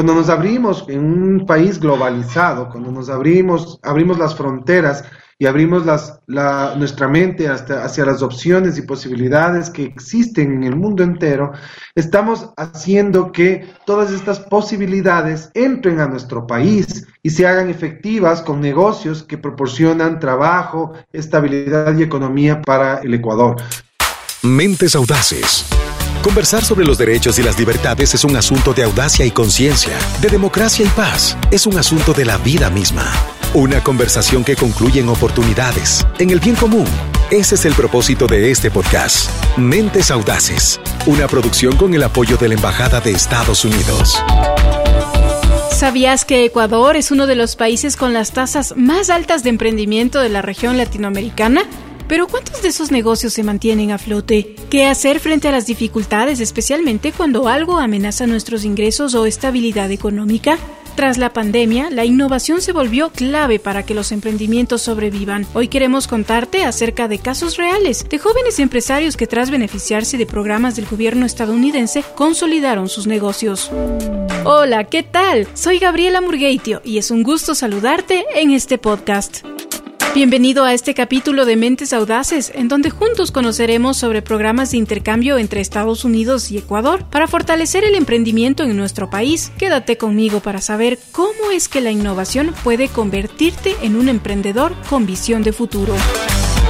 Cuando nos abrimos en un país globalizado, cuando nos abrimos, abrimos las fronteras y abrimos las, la, nuestra mente hasta, hacia las opciones y posibilidades que existen en el mundo entero, estamos haciendo que todas estas posibilidades entren a nuestro país y se hagan efectivas con negocios que proporcionan trabajo, estabilidad y economía para el Ecuador. Mentes audaces. Conversar sobre los derechos y las libertades es un asunto de audacia y conciencia, de democracia y paz. Es un asunto de la vida misma. Una conversación que concluye en oportunidades, en el bien común. Ese es el propósito de este podcast. Mentes Audaces, una producción con el apoyo de la Embajada de Estados Unidos. ¿Sabías que Ecuador es uno de los países con las tasas más altas de emprendimiento de la región latinoamericana? Pero ¿cuántos de esos negocios se mantienen a flote? ¿Qué hacer frente a las dificultades, especialmente cuando algo amenaza nuestros ingresos o estabilidad económica? Tras la pandemia, la innovación se volvió clave para que los emprendimientos sobrevivan. Hoy queremos contarte acerca de casos reales de jóvenes empresarios que tras beneficiarse de programas del gobierno estadounidense consolidaron sus negocios. Hola, ¿qué tal? Soy Gabriela Murgueitio y es un gusto saludarte en este podcast. Bienvenido a este capítulo de Mentes Audaces, en donde juntos conoceremos sobre programas de intercambio entre Estados Unidos y Ecuador para fortalecer el emprendimiento en nuestro país. Quédate conmigo para saber cómo es que la innovación puede convertirte en un emprendedor con visión de futuro.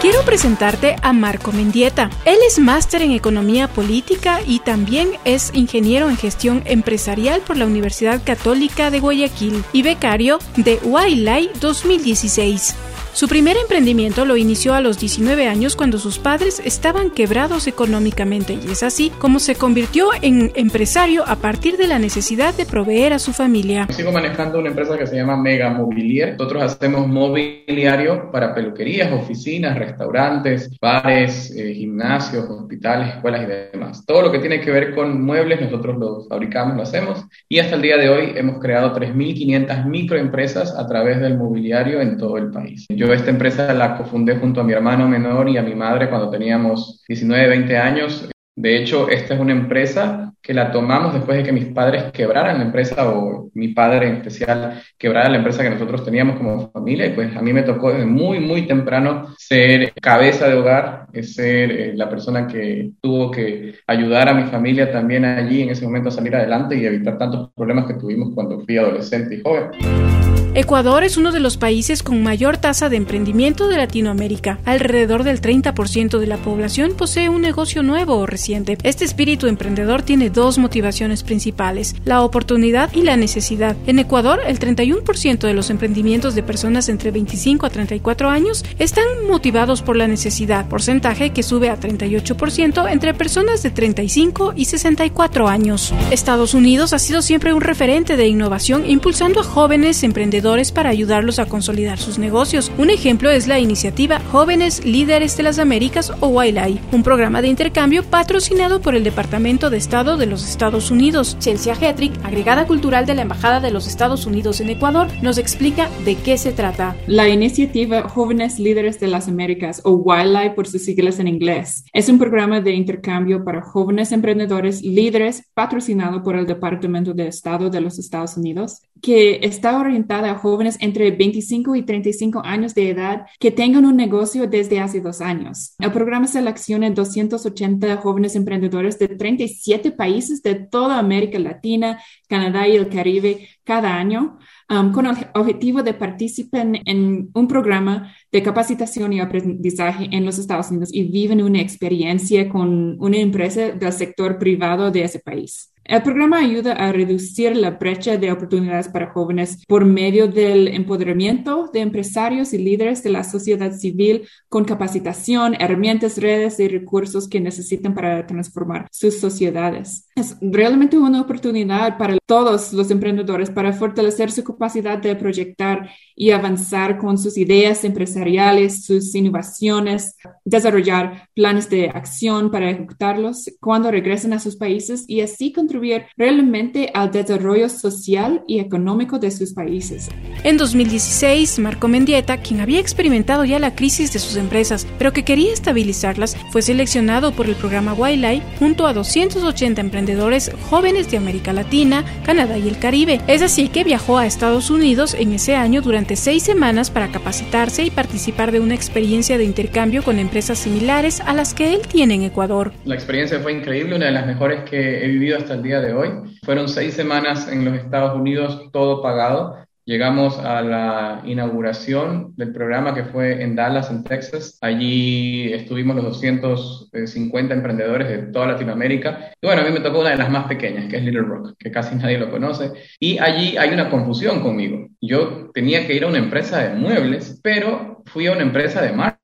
Quiero presentarte a Marco Mendieta. Él es máster en Economía Política y también es ingeniero en Gestión Empresarial por la Universidad Católica de Guayaquil y becario de Wailai 2016. Su primer emprendimiento lo inició a los 19 años cuando sus padres estaban quebrados económicamente y es así como se convirtió en empresario a partir de la necesidad de proveer a su familia. Sigo manejando una empresa que se llama Mega Mobilier. Nosotros hacemos mobiliario para peluquerías, oficinas, restaurantes, bares, eh, gimnasios, hospitales, escuelas y demás. Todo lo que tiene que ver con muebles nosotros lo fabricamos, lo hacemos y hasta el día de hoy hemos creado 3.500 microempresas a través del mobiliario en todo el país. Yo esta empresa la cofundé junto a mi hermano menor y a mi madre cuando teníamos 19, 20 años. De hecho, esta es una empresa que la tomamos después de que mis padres quebraran la empresa o mi padre en especial quebrara la empresa que nosotros teníamos como familia y pues a mí me tocó desde muy, muy temprano ser cabeza de hogar, ser eh, la persona que tuvo que ayudar a mi familia también allí en ese momento a salir adelante y evitar tantos problemas que tuvimos cuando fui adolescente y joven. Ecuador es uno de los países con mayor tasa de emprendimiento de Latinoamérica. Alrededor del 30% de la población posee un negocio nuevo o reciente. Este espíritu emprendedor tiene dos motivaciones principales, la oportunidad y la necesidad. En Ecuador, el 31% de los emprendimientos de personas entre 25 a 34 años están motivados por la necesidad, porcentaje que sube a 38% entre personas de 35 y 64 años. Estados Unidos ha sido siempre un referente de innovación impulsando a jóvenes emprendedores para ayudarlos a consolidar sus negocios. Un ejemplo es la iniciativa Jóvenes Líderes de las Américas o YLAI, un programa de intercambio patrocinado por el Departamento de Estado de los Estados Unidos. Chelsea Hetrick, agregada cultural de la Embajada de los Estados Unidos en Ecuador, nos explica de qué se trata. La iniciativa Jóvenes Líderes de las Américas o YLAI por sus siglas en inglés es un programa de intercambio para jóvenes emprendedores líderes patrocinado por el Departamento de Estado de los Estados Unidos que está orientada a jóvenes entre 25 y 35 años de edad que tengan un negocio desde hace dos años. El programa selecciona 280 jóvenes emprendedores de 37 países de toda América Latina, Canadá y el Caribe cada año. Um, con el objetivo de participen en un programa de capacitación y aprendizaje en los Estados Unidos y viven una experiencia con una empresa del sector privado de ese país. El programa ayuda a reducir la brecha de oportunidades para jóvenes por medio del empoderamiento de empresarios y líderes de la sociedad civil con capacitación, herramientas, redes y recursos que necesitan para transformar sus sociedades. Es realmente una oportunidad para todos los emprendedores para fortalecer su capacidad de proyectar y avanzar con sus ideas empresariales, sus innovaciones, desarrollar planes de acción para ejecutarlos cuando regresen a sus países y así contribuir contribuir realmente al desarrollo social y económico de sus países. En 2016, Marco Mendieta, quien había experimentado ya la crisis de sus empresas, pero que quería estabilizarlas, fue seleccionado por el programa Wildlife junto a 280 emprendedores jóvenes de América Latina, Canadá y el Caribe. Es así que viajó a Estados Unidos en ese año durante seis semanas para capacitarse y participar de una experiencia de intercambio con empresas similares a las que él tiene en Ecuador. La experiencia fue increíble, una de las mejores que he vivido hasta el día de hoy. Fueron seis semanas en los Estados Unidos, todo pagado. Llegamos a la inauguración del programa que fue en Dallas, en Texas. Allí estuvimos los 250 emprendedores de toda Latinoamérica. Y bueno, a mí me tocó una de las más pequeñas, que es Little Rock, que casi nadie lo conoce. Y allí hay una confusión conmigo. Yo tenía que ir a una empresa de muebles, pero fui a una empresa de marketing.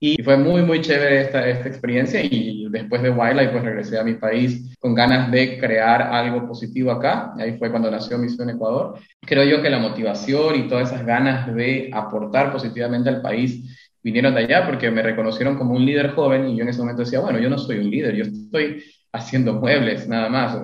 Y fue muy, muy chévere esta, esta experiencia. Y después de Wildlife, pues regresé a mi país con ganas de crear algo positivo acá. Ahí fue cuando nació Misión Ecuador. Creo yo que la motivación y todas esas ganas de aportar positivamente al país vinieron de allá porque me reconocieron como un líder joven y yo en ese momento decía, bueno, yo no soy un líder, yo estoy haciendo muebles nada más.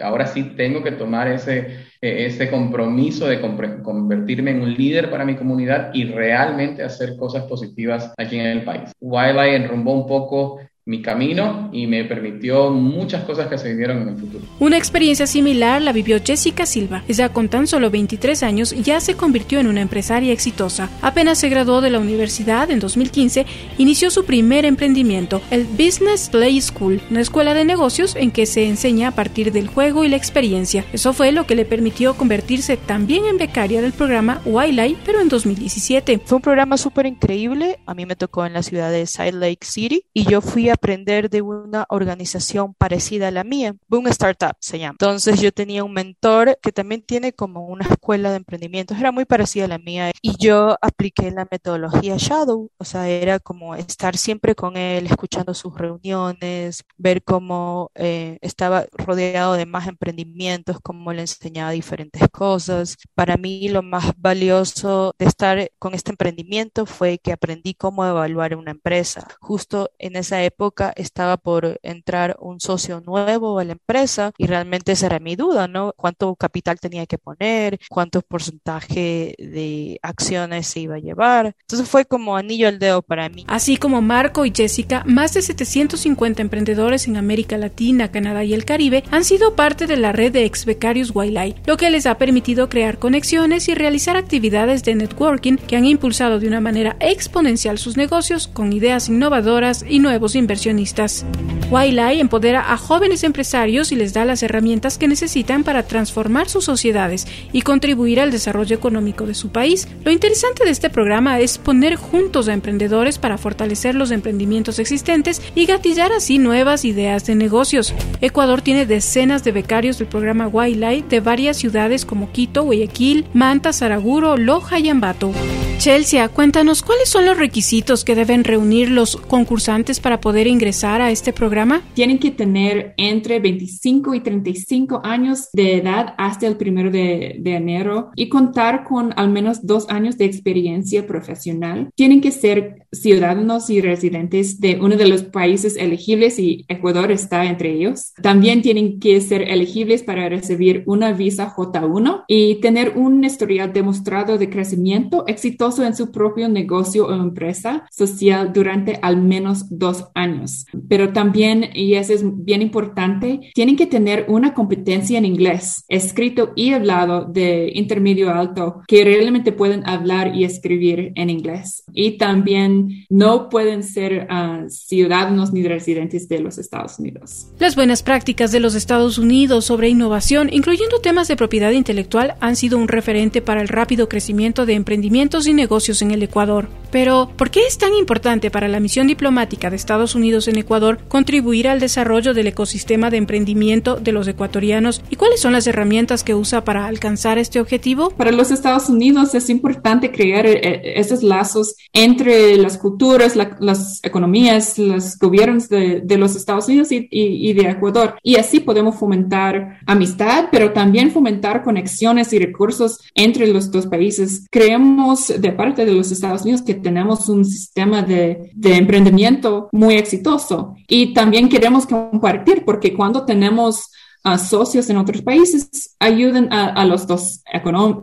Ahora sí tengo que tomar ese, e, ese compromiso de convertirme en un líder para mi comunidad y realmente hacer cosas positivas aquí en el país. Wildlife enrumbó un poco mi camino y me permitió muchas cosas que se vivieron en el futuro. Una experiencia similar la vivió Jessica Silva. Ella con tan solo 23 años ya se convirtió en una empresaria exitosa. Apenas se graduó de la universidad en 2015, inició su primer emprendimiento, el Business Play School, una escuela de negocios en que se enseña a partir del juego y la experiencia. Eso fue lo que le permitió convertirse también en becaria del programa Wildlife, pero en 2017. Fue un programa súper increíble. A mí me tocó en la ciudad de Salt Lake City y yo fui a aprender de una organización parecida a la mía, Boom Startup se llama. Entonces yo tenía un mentor que también tiene como una escuela de emprendimientos, era muy parecida a la mía y yo apliqué la metodología Shadow, o sea, era como estar siempre con él, escuchando sus reuniones, ver cómo eh, estaba rodeado de más emprendimientos, cómo le enseñaba diferentes cosas. Para mí lo más valioso de estar con este emprendimiento fue que aprendí cómo evaluar una empresa. Justo en esa época estaba por entrar un socio nuevo a la empresa y realmente esa era mi duda, ¿no? ¿Cuánto capital tenía que poner? ¿Cuánto porcentaje de acciones se iba a llevar? Entonces fue como anillo al dedo para mí. Así como Marco y Jessica, más de 750 emprendedores en América Latina, Canadá y el Caribe han sido parte de la red de ex becarios Wildlife, lo que les ha permitido crear conexiones y realizar actividades de networking que han impulsado de una manera exponencial sus negocios con ideas innovadoras y nuevos inversiones inversionistas. Wildlife empodera a jóvenes empresarios y les da las herramientas que necesitan para transformar sus sociedades y contribuir al desarrollo económico de su país. Lo interesante de este programa es poner juntos a emprendedores para fortalecer los emprendimientos existentes y gatillar así nuevas ideas de negocios. Ecuador tiene decenas de becarios del programa Wildlife de varias ciudades como Quito, Guayaquil, Manta, Saraguro, Loja y Ambato. Chelsea, cuéntanos cuáles son los requisitos que deben reunir los concursantes para poder ingresar a este programa. Tienen que tener entre 25 y 35 años de edad hasta el primero de, de enero y contar con al menos dos años de experiencia profesional. Tienen que ser ciudadanos y residentes de uno de los países elegibles y Ecuador está entre ellos. También tienen que ser elegibles para recibir una visa J1 y tener un historial demostrado de crecimiento exitoso en su propio negocio o empresa social durante al menos dos años. Pero también, y eso es bien importante, tienen que tener una competencia en inglés, escrito y hablado de intermedio alto, que realmente pueden hablar y escribir en inglés. Y también no pueden ser uh, ciudadanos ni residentes de los Estados Unidos. Las buenas prácticas de los Estados Unidos sobre innovación, incluyendo temas de propiedad intelectual, han sido un referente para el rápido crecimiento de emprendimientos y negocios en el Ecuador. Pero, ¿por qué es tan importante para la misión diplomática de Estados Unidos en Ecuador contribuir al desarrollo del ecosistema de emprendimiento de los ecuatorianos y cuáles son las herramientas que usa para alcanzar este objetivo? Para los Estados Unidos es importante crear eh, esos lazos entre las culturas, las economías, los gobiernos de, los Estados Unidos y, y de Ecuador. Y así podemos fomentar amistad, pero también fomentar conexiones y recursos entre los dos países. Creemos de parte de los Estados Unidos que tenemos un sistema de, de emprendimiento muy exitoso. Y también queremos compartir porque cuando tenemos socios en otros países ayuden a, los dos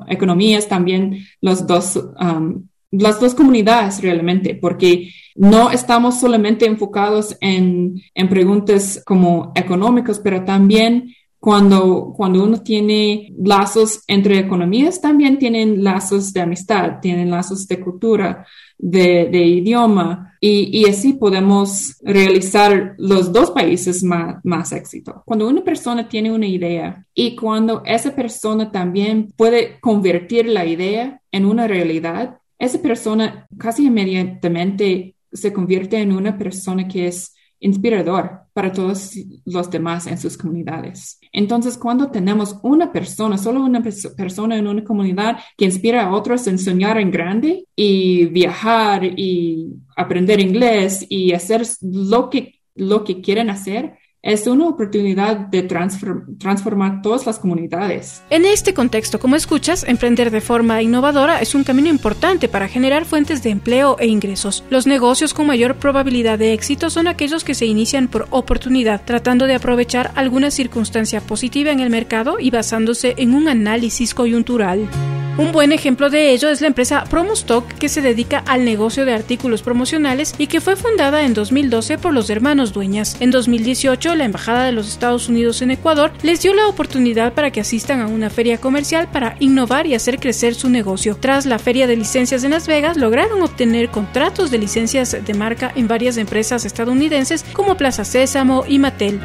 economías, también los dos, um, las dos comunidades realmente, porque no estamos solamente enfocados en, en preguntas como económicas, pero también cuando, cuando uno tiene lazos entre economías, también tienen lazos de amistad, tienen lazos de cultura, de, de idioma, y, y, así podemos realizar los dos países más, más éxito. Cuando una persona tiene una idea y cuando esa persona también puede convertir la idea en una realidad, esa persona casi inmediatamente se convierte en una persona que es inspirador para todos los demás en sus comunidades. Entonces, cuando tenemos una persona, solo una persona en una comunidad que inspira a otros en soñar en grande y viajar y aprender inglés y hacer lo que, lo que quieren hacer, es una oportunidad de transformar todas las comunidades. En este contexto, como escuchas, emprender de forma innovadora es un camino importante para generar fuentes de empleo e ingresos. Los negocios con mayor probabilidad de éxito son aquellos que se inician por oportunidad, tratando de aprovechar alguna circunstancia positiva en el mercado y basándose en un análisis coyuntural. Un buen ejemplo de ello es la empresa Promostock que se dedica al negocio de artículos promocionales y que fue fundada en 2012 por los hermanos dueñas. En 2018, la Embajada de los Estados Unidos en Ecuador les dio la oportunidad para que asistan a una feria comercial para innovar y hacer crecer su negocio. Tras la feria de licencias en Las Vegas, lograron obtener contratos de licencias de marca en varias empresas estadounidenses como Plaza Sésamo y Mattel.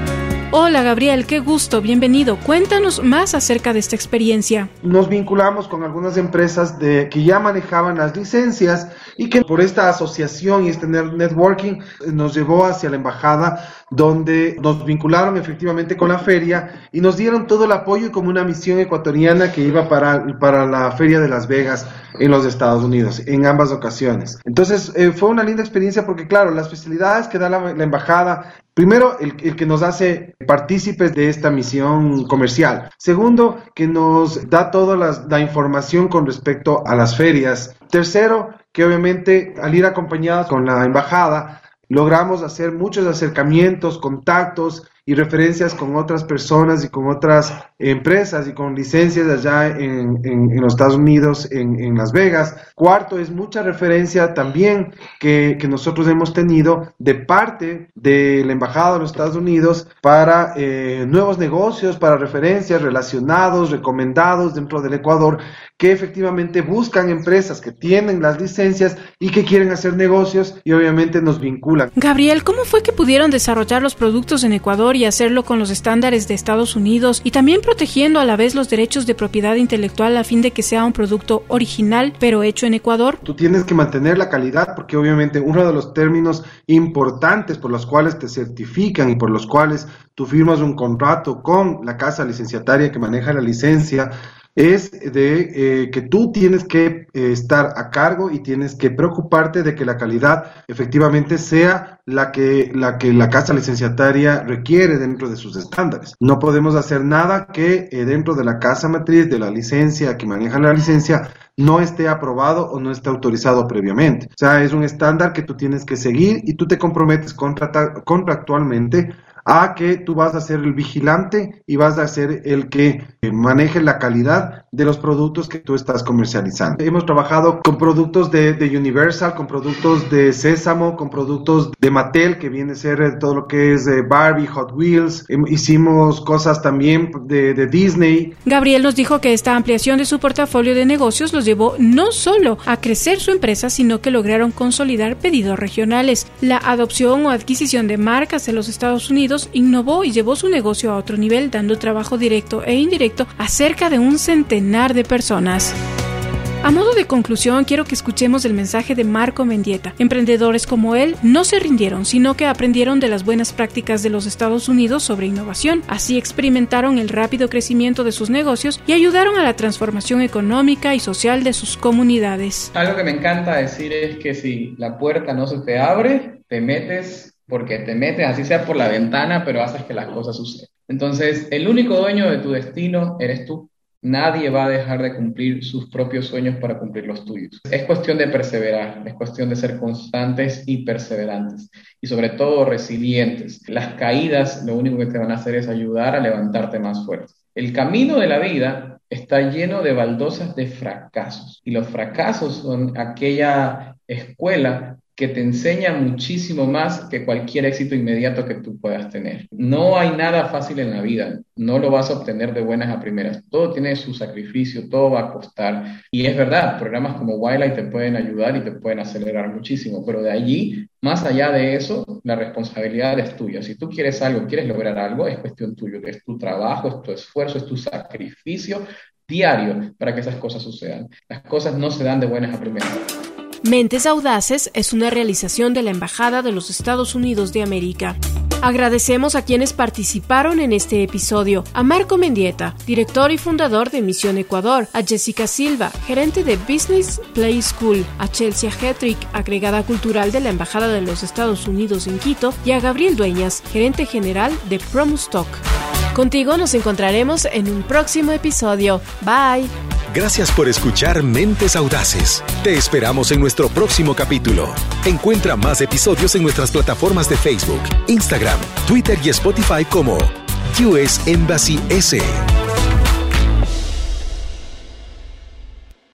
Hola Gabriel, qué gusto, bienvenido. Cuéntanos más acerca de esta experiencia. Nos vinculamos con algunas empresas de, que ya manejaban las licencias y que por esta asociación y este networking eh, nos llevó hacia la embajada donde nos vincularon efectivamente con la feria y nos dieron todo el apoyo como una misión ecuatoriana que iba para, para la feria de Las Vegas en los Estados Unidos, en ambas ocasiones. Entonces eh, fue una linda experiencia porque claro, las facilidades que da la, la embajada Primero, el, que nos hace partícipes de esta misión comercial. Segundo, que nos da toda la, información con respecto a las ferias. Tercero, que obviamente al ir acompañados con la embajada, logramos hacer muchos acercamientos, contactos y referencias con otras personas y con otras empresas y con licencias allá en, en, los Estados Unidos, en, en, Las Vegas. Cuarto, es mucha referencia también que, que, nosotros hemos tenido de parte de la Embajada de los Estados Unidos para eh, nuevos negocios, para referencias relacionados, recomendados dentro del Ecuador, que efectivamente buscan empresas que tienen las licencias y que quieren hacer negocios y obviamente nos vinculan. Gabriel, ¿cómo fue que pudieron desarrollar los productos en Ecuador y hacerlo con los estándares de Estados Unidos y también protegiendo a la vez los derechos de propiedad intelectual a fin de que sea un producto original pero hecho en Ecuador? Tú tienes que mantener la calidad porque obviamente uno de los términos importantes por los cuales te certifican y por los cuales tú firmas un contrato con la casa licenciataria que maneja la licencia es de eh, que tú tienes que eh, estar a cargo y tienes que preocuparte de que la calidad efectivamente sea la que la que la casa licenciataria requiere dentro de sus estándares. No podemos hacer nada que eh, dentro de la casa matriz de la licencia que maneja la licencia no esté aprobado o no esté autorizado previamente. O sea, es un estándar que tú tienes que seguir y tú te comprometes contractualmente a que tú vas a ser el vigilante y vas a ser el que eh, maneje la calidad de los productos que tú estás comercializando. Hemos trabajado con productos de, Universal, con productos de Sésamo, con productos de Mattel, que viene a ser eh, todo lo que es eh, Barbie, Hot Wheels. Hicimos cosas también de, de Disney. Gabriel nos dijo que esta ampliación de su portafolio de negocios los llevó no solo a crecer su empresa, sino que lograron consolidar pedidos regionales. La adopción o adquisición de marcas de los Estados Unidos innovó y llevó su negocio a otro nivel, dando trabajo directo e indirecto a cerca de un centenar de personas. A modo de conclusión, quiero que escuchemos el mensaje de Marco Mendieta. Emprendedores como él no se rindieron, sino que aprendieron de las buenas prácticas de los Estados Unidos sobre innovación. Así experimentaron el rápido crecimiento de sus negocios y ayudaron a la transformación económica y social de sus comunidades. Algo que me encanta decir es que si la puerta no se te abre, te metes porque te metes, así sea por la ventana, pero haces que las cosas sucedan. Entonces, el único dueño de tu destino eres tú. Nadie va a dejar de cumplir sus propios sueños para cumplir los tuyos. Es cuestión de perseverar, es cuestión de ser constantes y perseverantes y sobre todo resilientes. Las caídas lo único que te van a hacer es ayudar a levantarte más fuerte. El camino de la vida está lleno de baldosas de fracasos y los fracasos son aquella escuela que te enseña muchísimo más que cualquier éxito inmediato que tú puedas tener. No hay nada fácil en la vida, no lo vas a obtener de buenas a primeras. Todo tiene su sacrificio, todo va a costar. Y es verdad, programas como Wildlife te pueden ayudar y te pueden acelerar muchísimo, pero de allí, más allá de eso, la responsabilidad es tuya. Si tú quieres algo, quieres lograr algo, es cuestión tuya, es tu trabajo, es tu esfuerzo, es tu sacrificio diario para que esas cosas sucedan. Las cosas no se dan de buenas a primeras. Mentes Audaces es una realización de la Embajada de los Estados Unidos de América. Agradecemos a quienes participaron en este episodio, a Marco Mendieta, director y fundador de Misión Ecuador, a Jessica Silva, gerente de Business Play School, a Chelsea Hetrick, agregada cultural de la Embajada de los Estados Unidos en Quito, y a Gabriel Dueñas, gerente general de Promostock. Contigo nos encontraremos en un próximo episodio. Bye. Gracias por escuchar Mentes Audaces. Te esperamos en nuestro próximo capítulo. Encuentra más episodios en nuestras plataformas de Facebook, Instagram, Twitter y Spotify como US Embassy S.